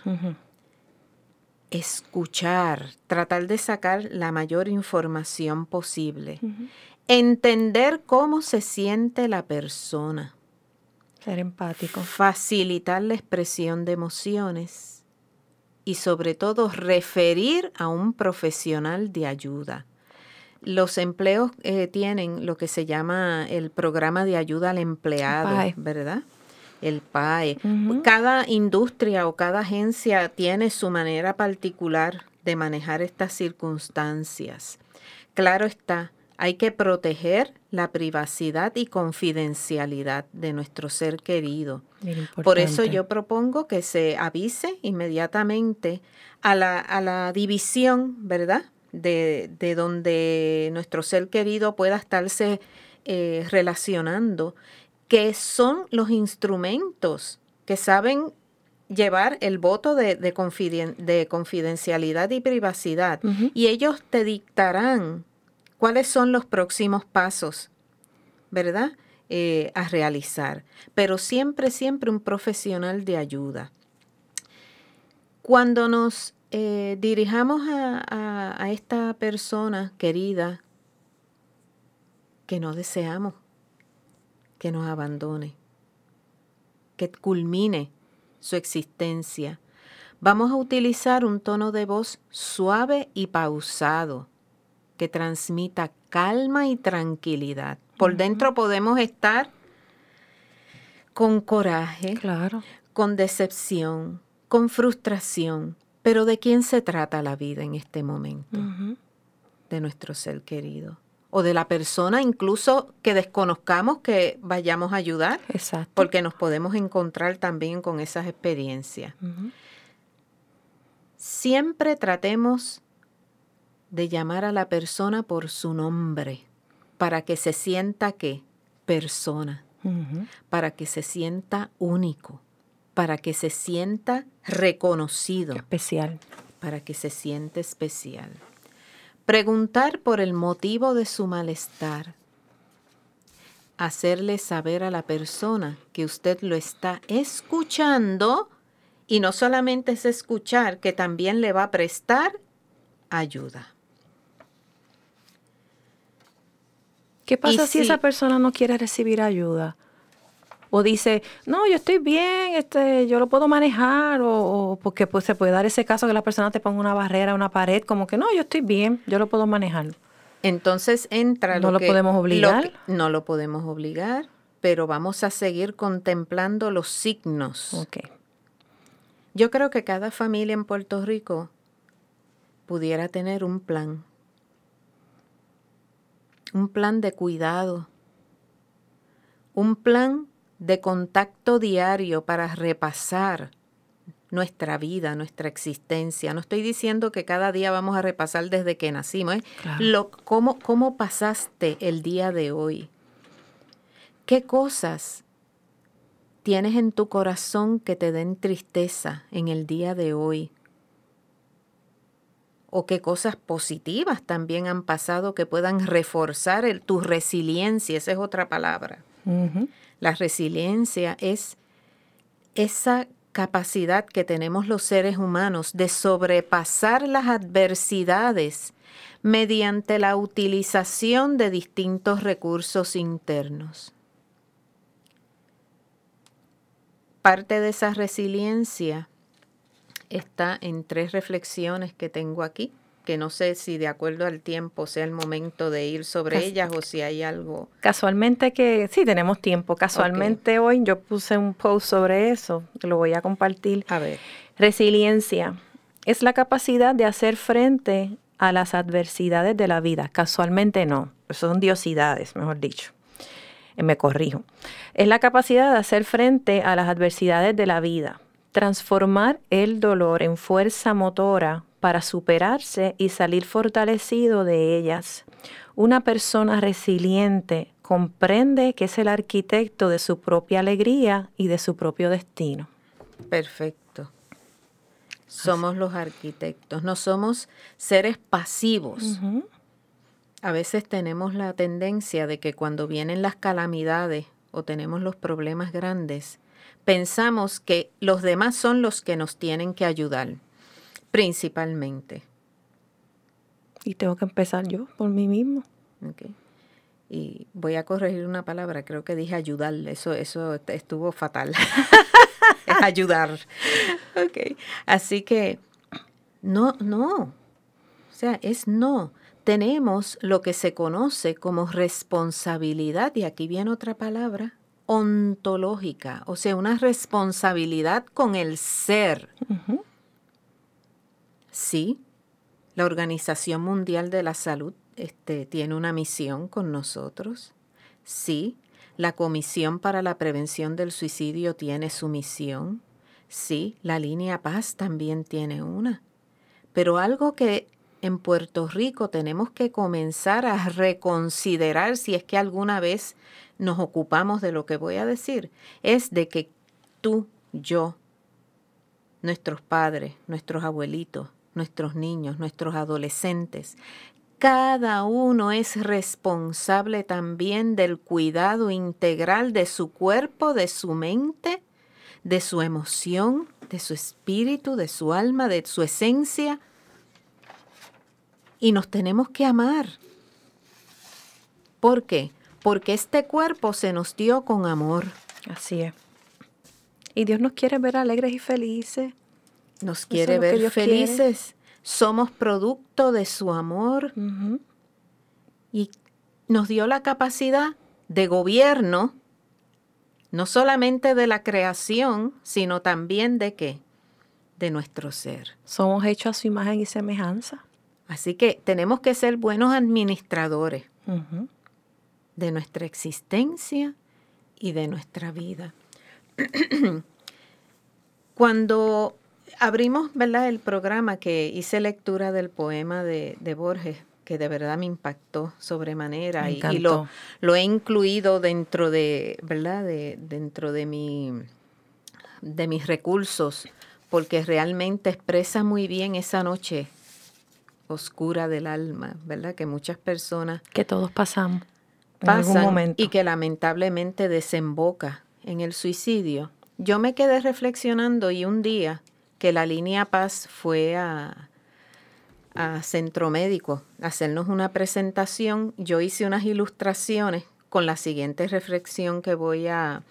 Escuchar, tratar de sacar la mayor información posible. Entender cómo se siente la persona. Ser empático. Facilitar la expresión de emociones. Y sobre todo referir a un profesional de ayuda. Los empleos eh, tienen lo que se llama el programa de ayuda al empleado, ¿verdad? El PAE. Cada industria o cada agencia tiene su manera particular de manejar estas circunstancias. Claro está, hay que proteger la privacidad y confidencialidad de nuestro ser querido. Por eso yo propongo que se avise inmediatamente a la, a la división, ¿verdad? de, donde nuestro ser querido pueda estarse eh, relacionando, que son los instrumentos que saben llevar el voto de, de, confidencialidad y privacidad. Y ellos te dictarán cuáles son los próximos pasos, ¿verdad? Eh, a realizar. Pero siempre, siempre un profesional de ayuda. Cuando nos eh, dirijamos a, esta persona querida que no deseamos que nos abandone, que culmine su existencia. Vamos a utilizar un tono de voz suave y pausado que transmita calma y tranquilidad. Por dentro podemos estar con coraje, claro. con decepción, con frustración, pero ¿de quién se trata la vida en este momento? De nuestro ser querido. O de la persona incluso que desconozcamos que vayamos a ayudar. Exacto. Porque nos podemos encontrar también con esas experiencias. Siempre tratemos de llamar a la persona por su nombre para que se sienta que persona, para que se sienta único para que se sienta reconocido. Especial. Para que se siente especial. Preguntar por el motivo de su malestar. Hacerle saber a la persona que usted lo está escuchando y no solamente es escuchar, que también le va a prestar ayuda. ¿Qué pasa si, esa persona no quiere recibir ayuda? o dice, no, yo estoy bien, este, yo lo puedo manejar, o, porque pues, se puede dar ese caso que la persona te ponga una barrera, una pared, como que no, yo estoy bien, yo lo puedo manejar. Entonces entra no lo, podemos obligar. no lo podemos obligar, pero vamos a seguir contemplando los signos. Okay. Yo creo que cada familia en Puerto Rico pudiera tener un plan, un plan de cuidado, un plan de contacto diario para repasar nuestra vida, nuestra existencia. No estoy diciendo que cada día vamos a repasar desde que nacimos. ¿eh? Lo, cómo, ¿Cómo pasaste el día de hoy? ¿Qué cosas tienes en tu corazón que te den tristeza en el día de hoy, o qué cosas positivas también han pasado que puedan reforzar el, tu resiliencia, esa es otra palabra. La resiliencia es esa capacidad que tenemos los seres humanos de sobrepasar las adversidades mediante la utilización de distintos recursos internos. Parte de esa resiliencia está en tres reflexiones que tengo aquí, que no sé si de acuerdo al tiempo sea el momento de ir sobre ellas o si hay algo. Casualmente que sí tenemos tiempo. Casualmente hoy yo puse un post sobre eso, lo voy a compartir. A ver. Resiliencia es la capacidad de hacer frente a las adversidades de la vida. Casualmente no, son diosidades, mejor dicho. Eh, me corrijo. Es la capacidad de hacer frente a las adversidades de la vida transformar el dolor en fuerza motora para superarse y salir fortalecido de ellas. Una persona resiliente comprende que es el arquitecto de su propia alegría y de su propio destino. Perfecto. Somos los arquitectos, no somos seres pasivos. A veces tenemos la tendencia de que cuando vienen las calamidades o tenemos los problemas grandes, pensamos que los demás son los que nos tienen que ayudar, principalmente. Y tengo que empezar yo por mí mismo. Y voy a corregir una palabra, creo que dije ayudar, eso, eso estuvo fatal. es ayudar. Okay. Así que, no, no. O sea, es no. Tenemos lo que se conoce como responsabilidad, y aquí viene otra palabra, ontológica, o sea, una responsabilidad con el ser. Sí, la Organización Mundial de la Salud este, tiene una misión con nosotros. Sí, la Comisión para la Prevención del Suicidio tiene su misión. Sí, la línea Paz también tiene una. Pero algo que en Puerto Rico tenemos que comenzar a reconsiderar si es que alguna vez nos ocupamos de lo que voy a decir, es de que tú, yo, nuestros padres, nuestros abuelitos, nuestros niños, nuestros adolescentes, cada uno es responsable también del cuidado integral de su cuerpo, de su mente, de su emoción, de su espíritu, de su alma, de su esencia. Y nos tenemos que amar. ¿Por qué? porque este cuerpo se nos dio con amor. Así es. Y Dios nos quiere ver alegres y felices. Nos quiere ver felices. Somos producto de su amor. Y nos dio la capacidad de gobierno, no solamente de la creación, sino también de qué? De nuestro ser. Somos hechos a su imagen y semejanza. Así que tenemos que ser buenos administradores de nuestra existencia y de nuestra vida. Cuando abrimos ¿verdad? el programa que hice lectura del poema de, Borges, que de verdad me impactó sobremanera y, lo, lo, he incluido dentro de, ¿verdad? De, dentro de, mi, de mis recursos, porque realmente expresa muy bien esa noche oscura del alma, ¿verdad? Que muchas personas... Que todos pasamos pasan y que lamentablemente desemboca en el suicidio. Yo me quedé reflexionando y un día que la línea Paz fue a, a Centro Médico a hacernos una presentación, yo hice unas ilustraciones con la siguiente reflexión que voy a,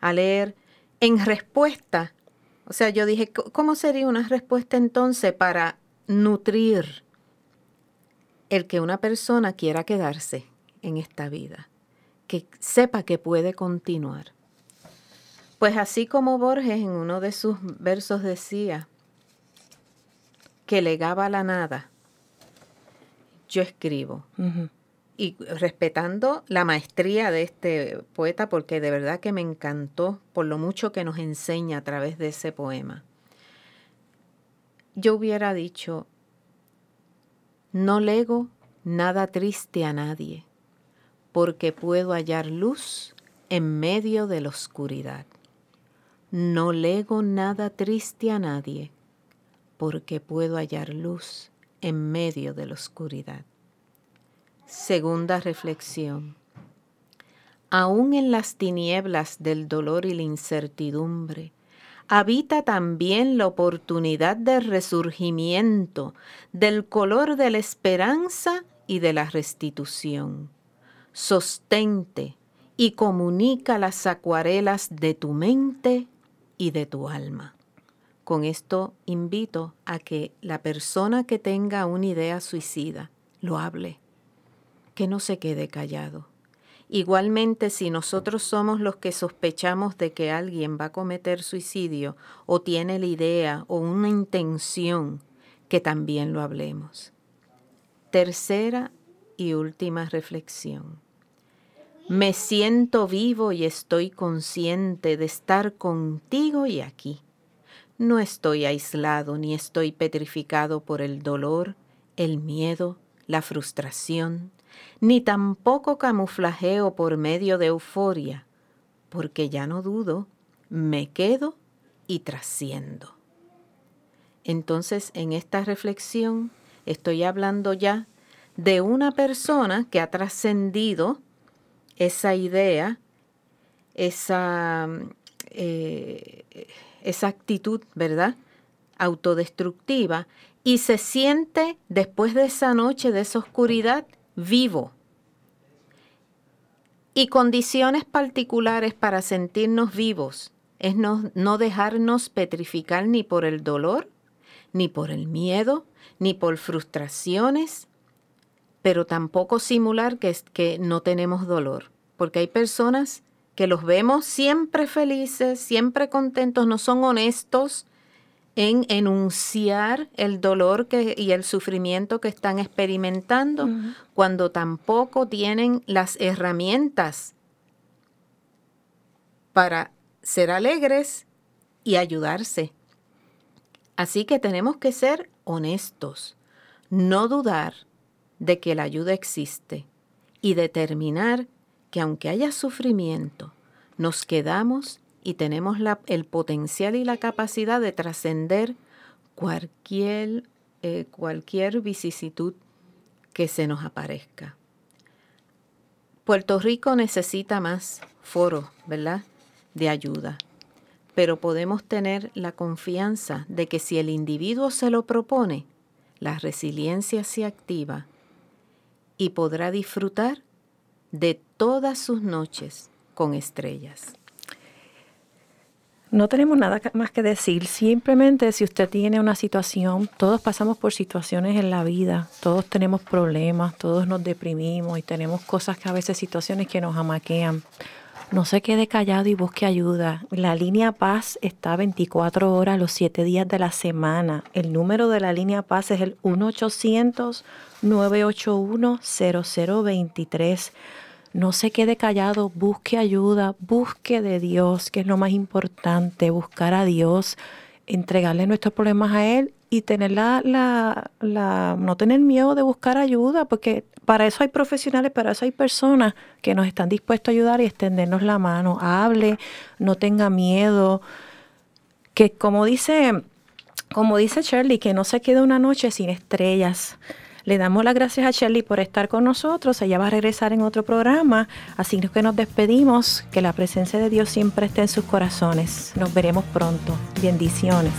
a leer en respuesta. O sea, yo dije, ¿cómo sería una respuesta entonces para nutrir el que una persona quiera quedarse? en esta vida, que sepa que puede continuar. Pues así como Borges en uno de sus versos decía que legaba la nada, yo escribo. Y respetando la maestría de este poeta, porque de verdad que me encantó por lo mucho que nos enseña a través de ese poema. Yo hubiera dicho, no lego nada triste a nadie porque puedo hallar luz en medio de la oscuridad. no lego nada triste a nadie, porque puedo hallar luz en medio de la oscuridad. Segunda reflexión. Aún en las tinieblas del dolor y la incertidumbre, habita también la oportunidad de resurgimiento, del color de la esperanza y de la restitución. Sostente y comunica las acuarelas de tu mente y de tu alma. Con esto invito a que la persona que tenga una idea suicida lo hable, que no se quede callado. Igualmente, si nosotros somos los que sospechamos de que alguien va a cometer suicidio o tiene la idea o una intención, que también lo hablemos. Tercera y última reflexión. Me siento vivo y estoy consciente de estar contigo y aquí. No estoy aislado ni estoy petrificado por el dolor, el miedo, la frustración, ni tampoco camuflajeo por medio de euforia, porque ya no dudo, me quedo y trasciendo. Entonces, en esta reflexión estoy hablando ya de una persona que ha trascendido esa idea, esa, eh, esa actitud, ¿verdad? Autodestructiva y se siente después de esa noche, de esa oscuridad, vivo. Y condiciones particulares para sentirnos vivos es no, no dejarnos petrificar ni por el dolor, ni por el miedo, ni por frustraciones, pero tampoco simular que, que no tenemos dolor, porque hay personas que los vemos siempre felices, siempre contentos, no son honestos en enunciar el dolor que, y el sufrimiento que están experimentando, cuando tampoco tienen las herramientas para ser alegres y ayudarse. Así que tenemos que ser honestos, no dudar de que la ayuda existe y determinar que aunque haya sufrimiento, nos quedamos y tenemos el potencial y la capacidad de trascender cualquier, eh, cualquier vicisitud que se nos aparezca. Puerto Rico necesita más foro, ¿verdad?, de ayuda, pero podemos tener la confianza de que si el individuo se lo propone, la resiliencia se activa y podrá disfrutar de todas sus noches con estrellas. No tenemos nada más que decir, simplemente si usted tiene una situación, todos pasamos por situaciones en la vida, todos tenemos problemas, todos nos deprimimos y tenemos cosas que a veces situaciones que nos amaquean. No se quede callado y busque ayuda. La línea Paz está 24 horas los 7 días de la semana. El número de la línea Paz es el 1-800-981-0023. No se quede callado, busque ayuda, busque de Dios, que es lo más importante, buscar a Dios, entregarle nuestros problemas a Él y tener la, la, no tener miedo de buscar ayuda, porque para eso hay profesionales, para eso hay personas que nos están dispuestos a ayudar y extendernos la mano. Hable, no tenga miedo. Que como dice, como dice Shirley, que no se quede una noche sin estrellas. Le damos las gracias a Shirley por estar con nosotros. Ella va a regresar en otro programa. Así que nos despedimos. Que la presencia de Dios siempre esté en sus corazones. Nos veremos pronto. Bendiciones.